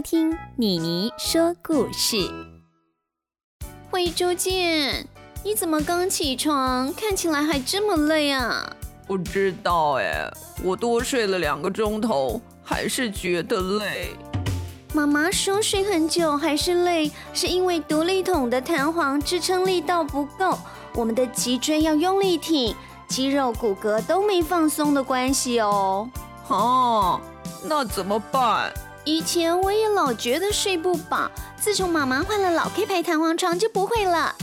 听妮妮说故事。灰猪见，你怎么刚起床，看起来还这么累啊？不知道哎，我多睡了两个钟头，还是觉得累。妈妈说睡很久还是累，是因为独立筒的弹簧支撑力道不够，我们的脊椎要用力挺，肌肉骨骼都没放松的关系哦。哦，那怎么办？以前我也老觉得睡不饱，自从妈妈换了老 K 牌弹簧床就不会了。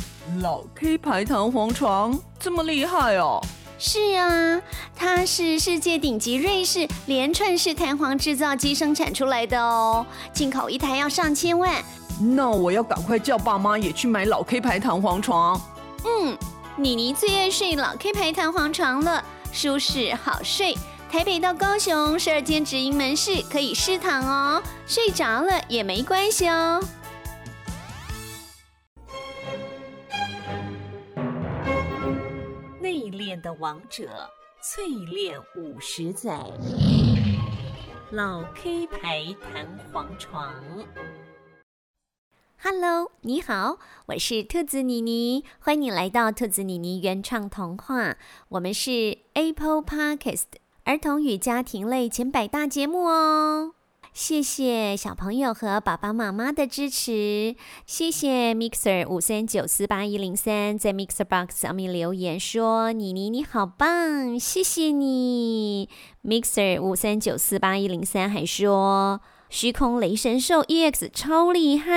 老 K 牌弹簧床这么厉害哦？是啊，它是世界顶级瑞士连串式弹簧制造机生产出来的哦，进口一台要上千万。那我要赶快叫爸妈也去买老 K 牌弹簧床。嗯，妮妮最爱睡老 K 牌弹簧床了，舒适好睡。台北到高雄十二间直营门市可以试躺哦，睡着了也没关系哦。内敛的王者，淬炼五十载，老 K 牌弹簧床。Hello，你好，我是兔子妮妮，欢迎来到兔子妮妮原创童话。我们是 Apple Podcast。儿童与家庭类前百大节目哦，谢谢小朋友和爸爸妈妈的支持，谢谢 Mixer 五三九四八一零三在 Mixer Box 上面留言说妮妮你好棒，谢谢你。Mixer 五三九四八一零三还说虚空雷神兽 EX 超厉害，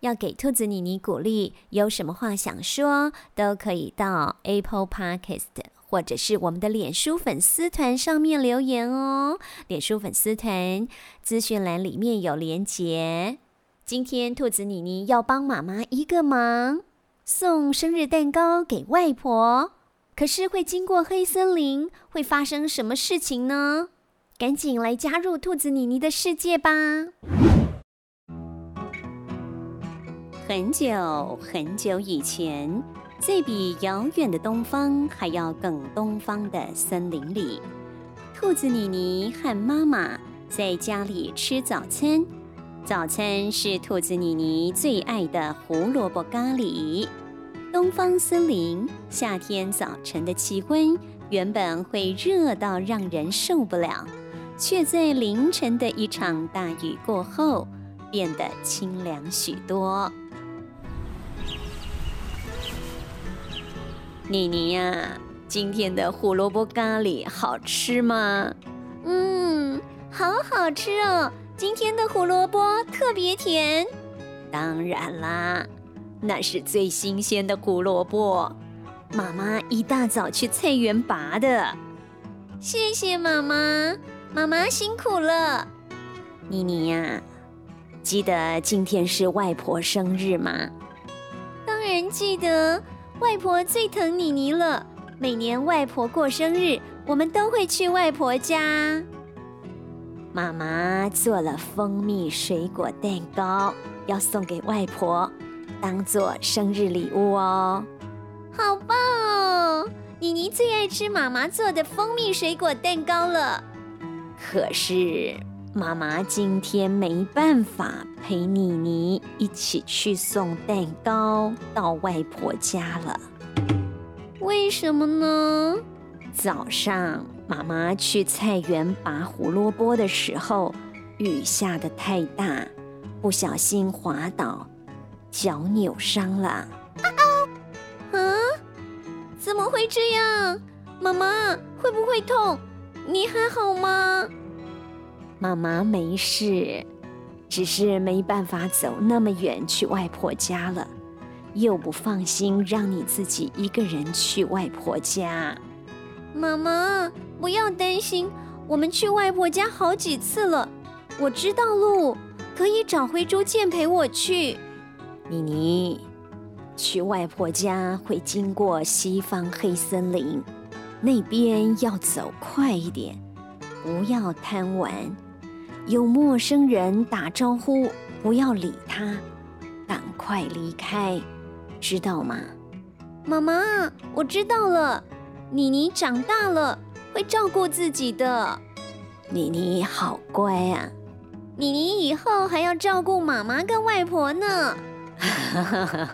要给兔子妮妮鼓励，有什么话想说都可以到 Apple Podcast。或者是我们的脸书粉丝团上面留言哦，脸书粉丝团资讯栏里面有连结。今天兔子妮妮要帮妈妈一个忙，送生日蛋糕给外婆。可是会经过黑森林，会发生什么事情呢？赶紧来加入兔子妮妮的世界吧！很久很久以前。在比遥远的东方还要更东方的森林里，兔子妮妮和妈妈在家里吃早餐。早餐是兔子妮妮最爱的胡萝卜咖喱。东方森林夏天早晨的气温原本会热到让人受不了，却在凌晨的一场大雨过后变得清凉许多。妮妮呀，今天的胡萝卜咖喱好吃吗？嗯，好好吃哦。今天的胡萝卜特别甜。当然啦，那是最新鲜的胡萝卜，妈妈一大早去菜园拔的。谢谢妈妈，妈妈辛苦了。妮妮呀，记得今天是外婆生日吗？当然记得。外婆最疼妮妮了，每年外婆过生日，我们都会去外婆家。妈妈做了蜂蜜水果蛋糕，要送给外婆，当做生日礼物哦。好棒哦！妮妮最爱吃妈妈做的蜂蜜水果蛋糕了。可是妈妈今天没办法。陪妮妮一起去送蛋糕到外婆家了。为什么呢？早上妈妈去菜园拔胡萝卜的时候，雨下的太大，不小心滑倒，脚扭伤了。啊啊！怎么会这样？妈妈会不会痛？你还好吗？妈妈没事。只是没办法走那么远去外婆家了，又不放心让你自己一个人去外婆家。妈妈，不要担心，我们去外婆家好几次了，我知道路，可以找灰猪健陪我去。妮妮，去外婆家会经过西方黑森林，那边要走快一点，不要贪玩。有陌生人打招呼，不要理他，赶快离开，知道吗？妈妈，我知道了。妮妮长大了，会照顾自己的。妮妮好乖啊！妮妮以后还要照顾妈妈跟外婆呢。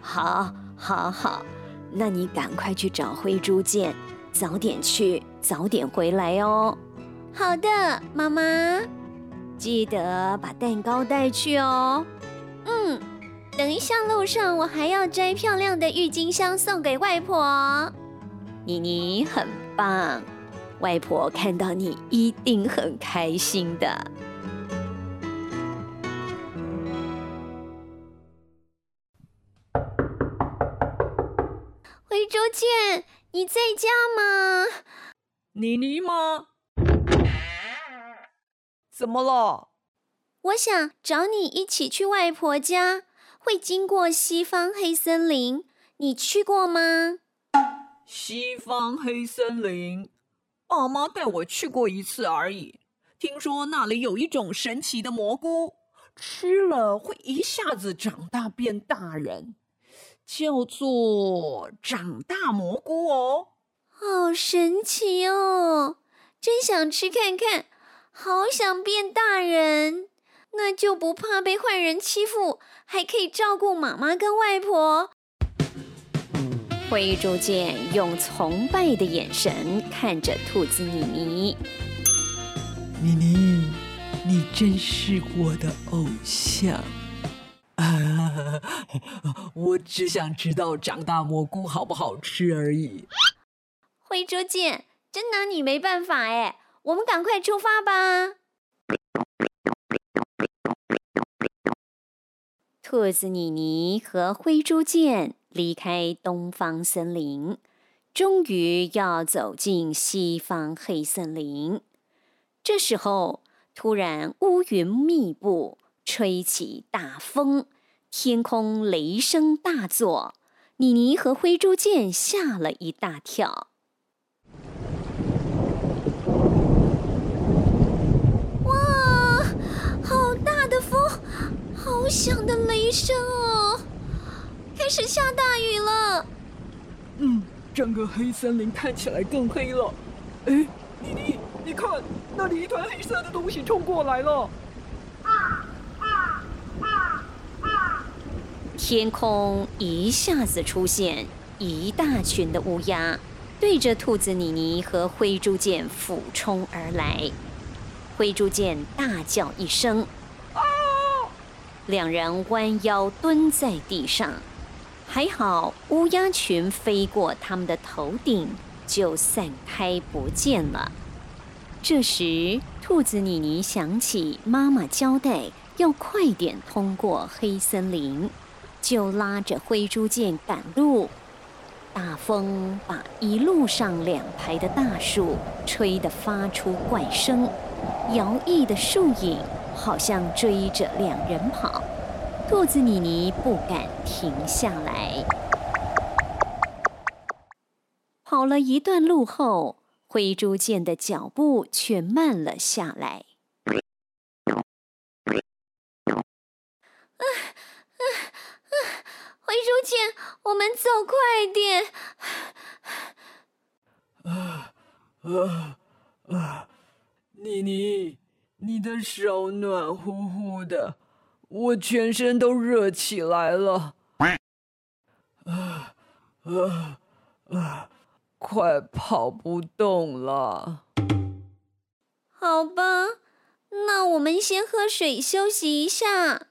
好，好，好，那你赶快去找灰猪见，早点去，早点回来哦。好的，妈妈，记得把蛋糕带去哦。嗯，等一下路上我还要摘漂亮的郁金香送给外婆。妮妮很棒，外婆看到你一定很开心的。回州见，你在家吗？妮妮吗？怎么了？我想找你一起去外婆家，会经过西方黑森林，你去过吗？西方黑森林，爸妈带我去过一次而已。听说那里有一种神奇的蘑菇，吃了会一下子长大变大人，叫做长大蘑菇哦。好神奇哦，真想吃看看。好想变大人，那就不怕被坏人欺负，还可以照顾妈妈跟外婆。灰猪见用崇拜的眼神看着兔子妮妮。妮妮，你真是我的偶像啊！我只想知道长大蘑菇好不好吃而已。灰猪见，真拿你没办法哎。我们赶快出发吧！兔子妮妮和灰猪见离开东方森林，终于要走进西方黑森林。这时候，突然乌云密布，吹起大风，天空雷声大作，妮妮和灰猪见吓了一大跳。响的雷声哦！开始下大雨了。嗯，整个黑森林看起来更黑了。哎，妮妮，你看，那里一团黑色的东西冲过来了。啊啊啊啊！天空一下子出现一大群的乌鸦，对着兔子妮妮和灰猪剑俯冲而来。灰猪剑大叫一声。两人弯腰蹲在地上，还好乌鸦群飞过他们的头顶就散开不见了。这时，兔子妮妮想起妈妈交代要快点通过黑森林，就拉着灰猪剑赶路。大风把一路上两排的大树吹得发出怪声，摇曳的树影。好像追着两人跑，兔子妮妮不敢停下来。跑了一段路后，灰猪见的脚步却慢了下来。啊啊啊！灰猪见，我们走快点！啊啊啊！妮妮。你的手暖乎乎的，我全身都热起来了。啊啊啊！快跑不动了。好吧，那我们先喝水休息一下。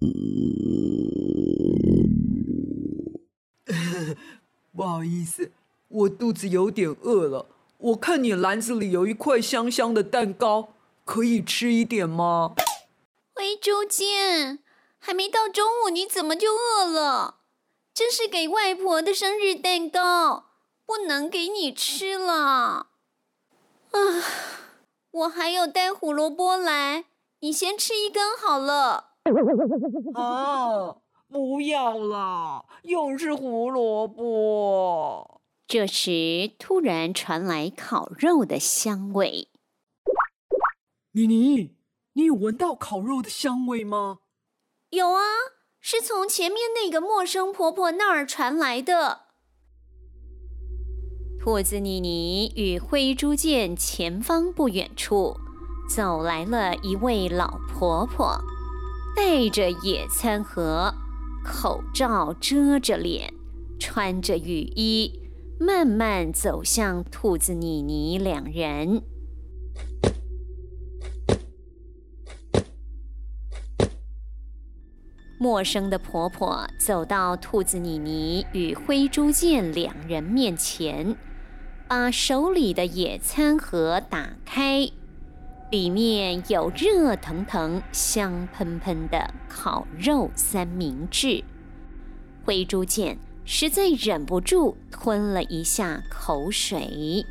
不好意思。我肚子有点饿了，我看你篮子里有一块香香的蛋糕，可以吃一点吗？灰猪见，还没到中午，你怎么就饿了？这是给外婆的生日蛋糕，不能给你吃了。啊，我还有带胡萝卜来，你先吃一根好了。啊，不要了，又是胡萝卜。这时，突然传来烤肉的香味。妮妮，你有闻到烤肉的香味吗？有啊，是从前面那个陌生婆婆那儿传来的。兔子妮妮与灰猪见前方不远处走来了一位老婆婆，带着野餐盒，口罩遮着脸，穿着雨衣，慢慢走向兔子妮妮两人。陌生的婆婆走到兔子妮妮与灰猪见两人面前，把手里的野餐盒打开，里面有热腾腾、香喷喷的烤肉三明治。灰猪见实在忍不住吞了一下口水。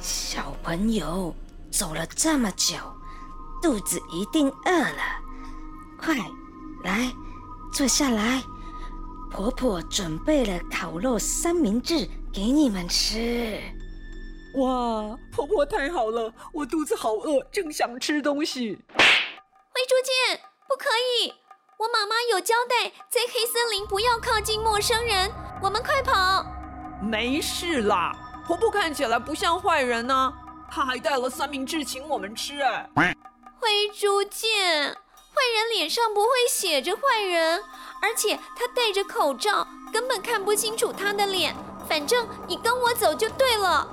小朋友走了这么久，肚子一定饿了。快来，坐下来。婆婆准备了烤肉三明治给你们吃。哇，婆婆太好了，我肚子好饿，正想吃东西。灰猪见，不可以！我妈妈有交代，在黑森林不要靠近陌生人。我们快跑！没事啦，婆婆看起来不像坏人呢、啊。她还带了三明治请我们吃哎。灰猪见。坏人脸上不会写着坏人，而且他戴着口罩，根本看不清楚他的脸。反正你跟我走就对了。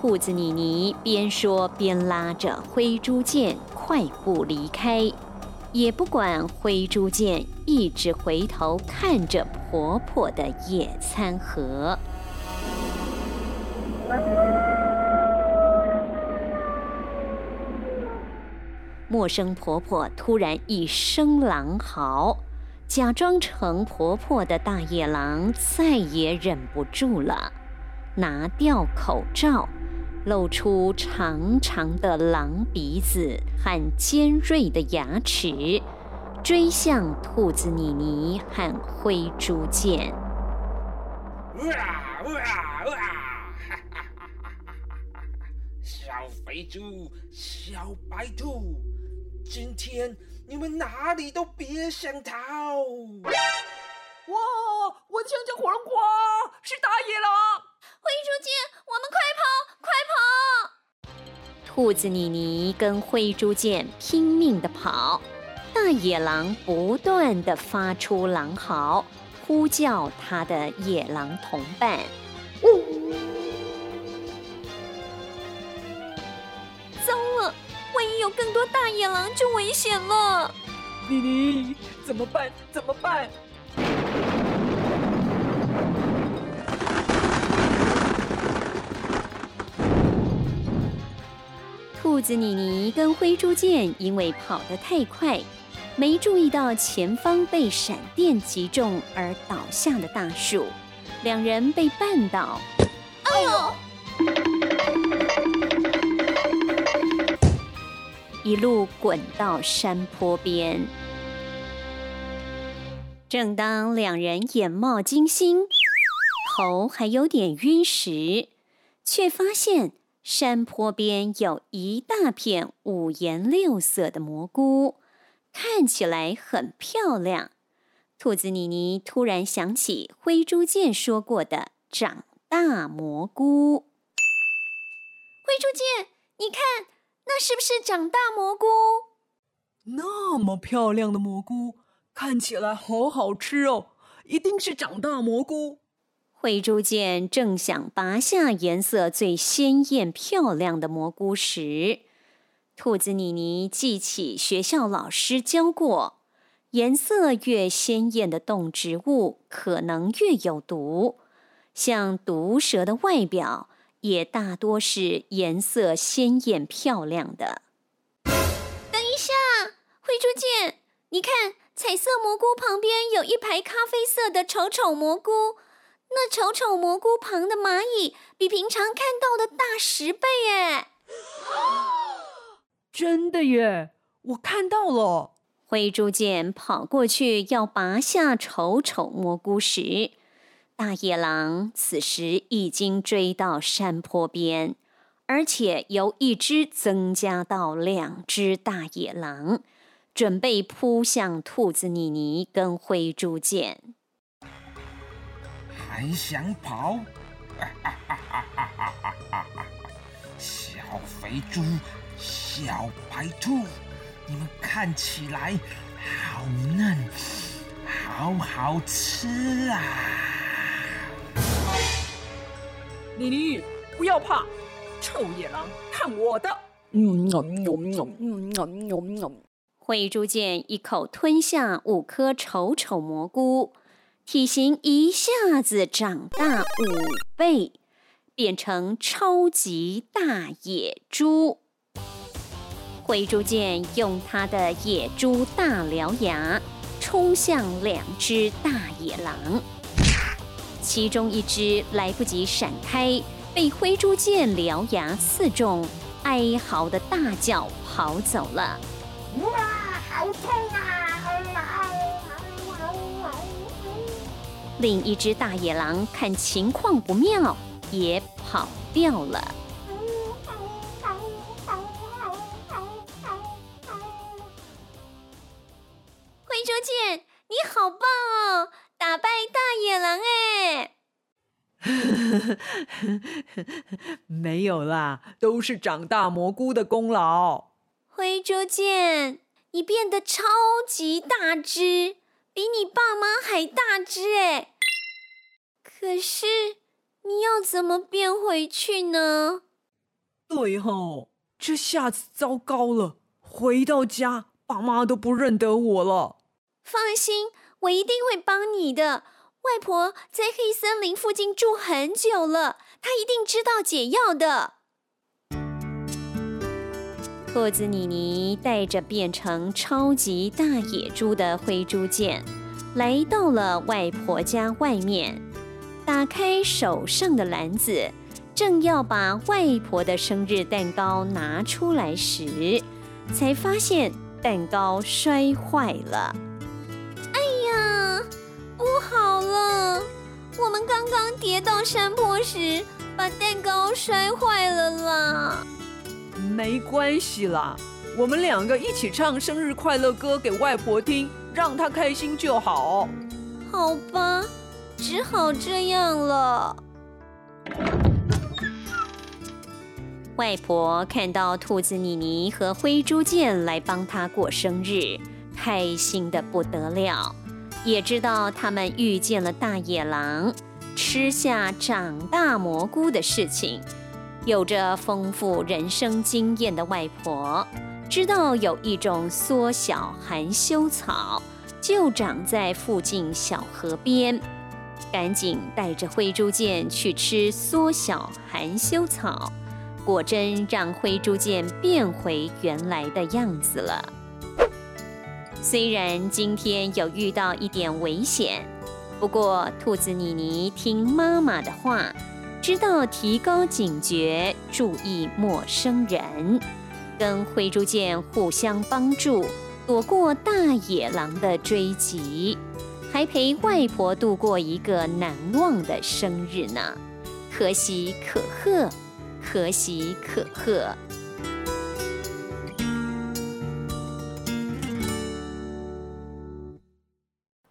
兔子妮妮边说边拉着灰猪见快步离开，也不管灰猪见一直回头看着婆婆的野餐盒。陌生婆婆突然一声狼嚎，假装成婆婆的大野狼再也忍不住了，拿掉口罩，露出长长的狼鼻子和尖锐的牙齿，追向兔子妮妮和灰猪见。哇哇哇！哈哈哈哈哈！小肥猪，小白兔。今天你们哪里都别想逃！哇，我听见火龙果，是大野狼！灰猪见，我们，快跑！兔子妮妮跟灰猪见拼命的跑，大野狼不断的发出狼嚎，呼叫他的野狼同伴。糟了万一有更多大野狼，就危险了。妮妮，怎么办？怎么办？兔子妮妮跟灰猪见因为跑得太快，没注意到前方被闪电击中而倒下的大树，两人被绊倒。哎呦！一路滚到山坡边。正当两人眼冒金星，头还有点晕时，却发现山坡边有一大片五颜六色的蘑菇，看起来很漂亮。兔子妮妮突然想起灰猪见说过的长大蘑菇。灰猪见，你看。那是不是长大蘑菇？那么漂亮的蘑菇，看起来好好吃哦，一定是长大蘑菇。灰猪见正想拔下颜色最鲜艳漂亮的蘑菇时，兔子妮妮记起学校老师教过，颜色越鲜艳的动植物可能越有毒，像毒蛇的外表。也大多是颜色鲜艳漂亮的。等一下，灰猪见，你看，彩色蘑菇旁边有一排咖啡色的丑丑蘑菇，那丑丑蘑菇旁的蚂蚁比平常看到的大十倍耶！真的耶，我看到了。灰猪见跑过去要拔下丑丑蘑菇时。大野狼此时已经追到山坡边，而且由一只增加到两只大野狼，准备扑向兔子妮妮跟灰猪见。还想跑？小肥猪，小白兔，你们看起来好嫩，好好吃啊！妮妮，不要怕，臭野狼，看我的！灰猪见一口吞下五颗丑丑蘑菇，体型一下子长大五倍，变成超级大野猪。灰猪见用他的野猪大獠牙冲向两只大野狼。其中一只来不及闪开，被灰猪见獠牙刺中，哀嚎的大叫跑走了。哇，好痛啊！另一只大野狼看情况不妙，也跑掉了。灰猪见，你好棒哦！打败大野狼哎！没有啦，都是长大蘑菇的功劳。灰猪剑，你变得超级大只，比你爸妈还大只哎！可是你要怎么变回去呢？对吼，这下子糟糕了，回到家爸妈都不认得我了。放心。我一定会帮你的。外婆在黑森林附近住很久了，她一定知道解药的。兔子妮妮带着变成超级大野猪的灰猪见，来到了外婆家外面，打开手上的篮子，正要把外婆的生日蛋糕拿出来时，才发现蛋糕摔坏了。哎呀，不好了，我们刚刚跌到山坡时，把蛋糕摔坏了啦。没关系啦，我们两个一起唱生日快乐歌给外婆听，让她开心就好。好吧，只好这样了。外婆看到兔子妮妮和灰猪见来帮她过生日，开心的不得了。也知道他们遇见了大野狼，吃下长大蘑菇的事情。有着丰富人生经验的外婆，知道有一种缩小含羞草，就长在附近小河边，赶紧带着灰猪见去吃缩小含羞草。果真让灰猪见变回原来的样子了。虽然今天有遇到一点危险，不过兔子妮妮听妈妈的话，知道提高警觉，注意陌生人，跟灰猪见互相帮助，躲过大野狼的追击，还陪外婆度过一个难忘的生日呢。可喜可贺，可喜可贺。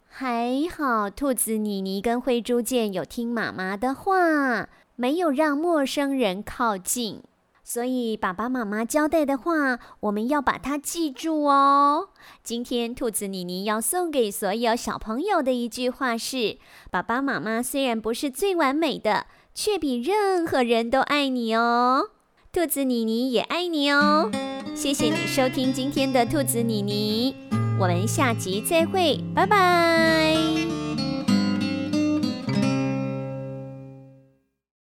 还好，兔子妮妮跟灰猪见有听妈妈的话，没有让陌生人靠近。所以爸爸妈妈交代的话，我们要把它记住哦。今天兔子妮妮要送给所有小朋友的一句话是：爸爸妈妈虽然不是最完美的，却比任何人都爱你哦。兔子妮妮也爱你哦。谢谢你收听今天的兔子妮妮。我们下集再会，拜拜。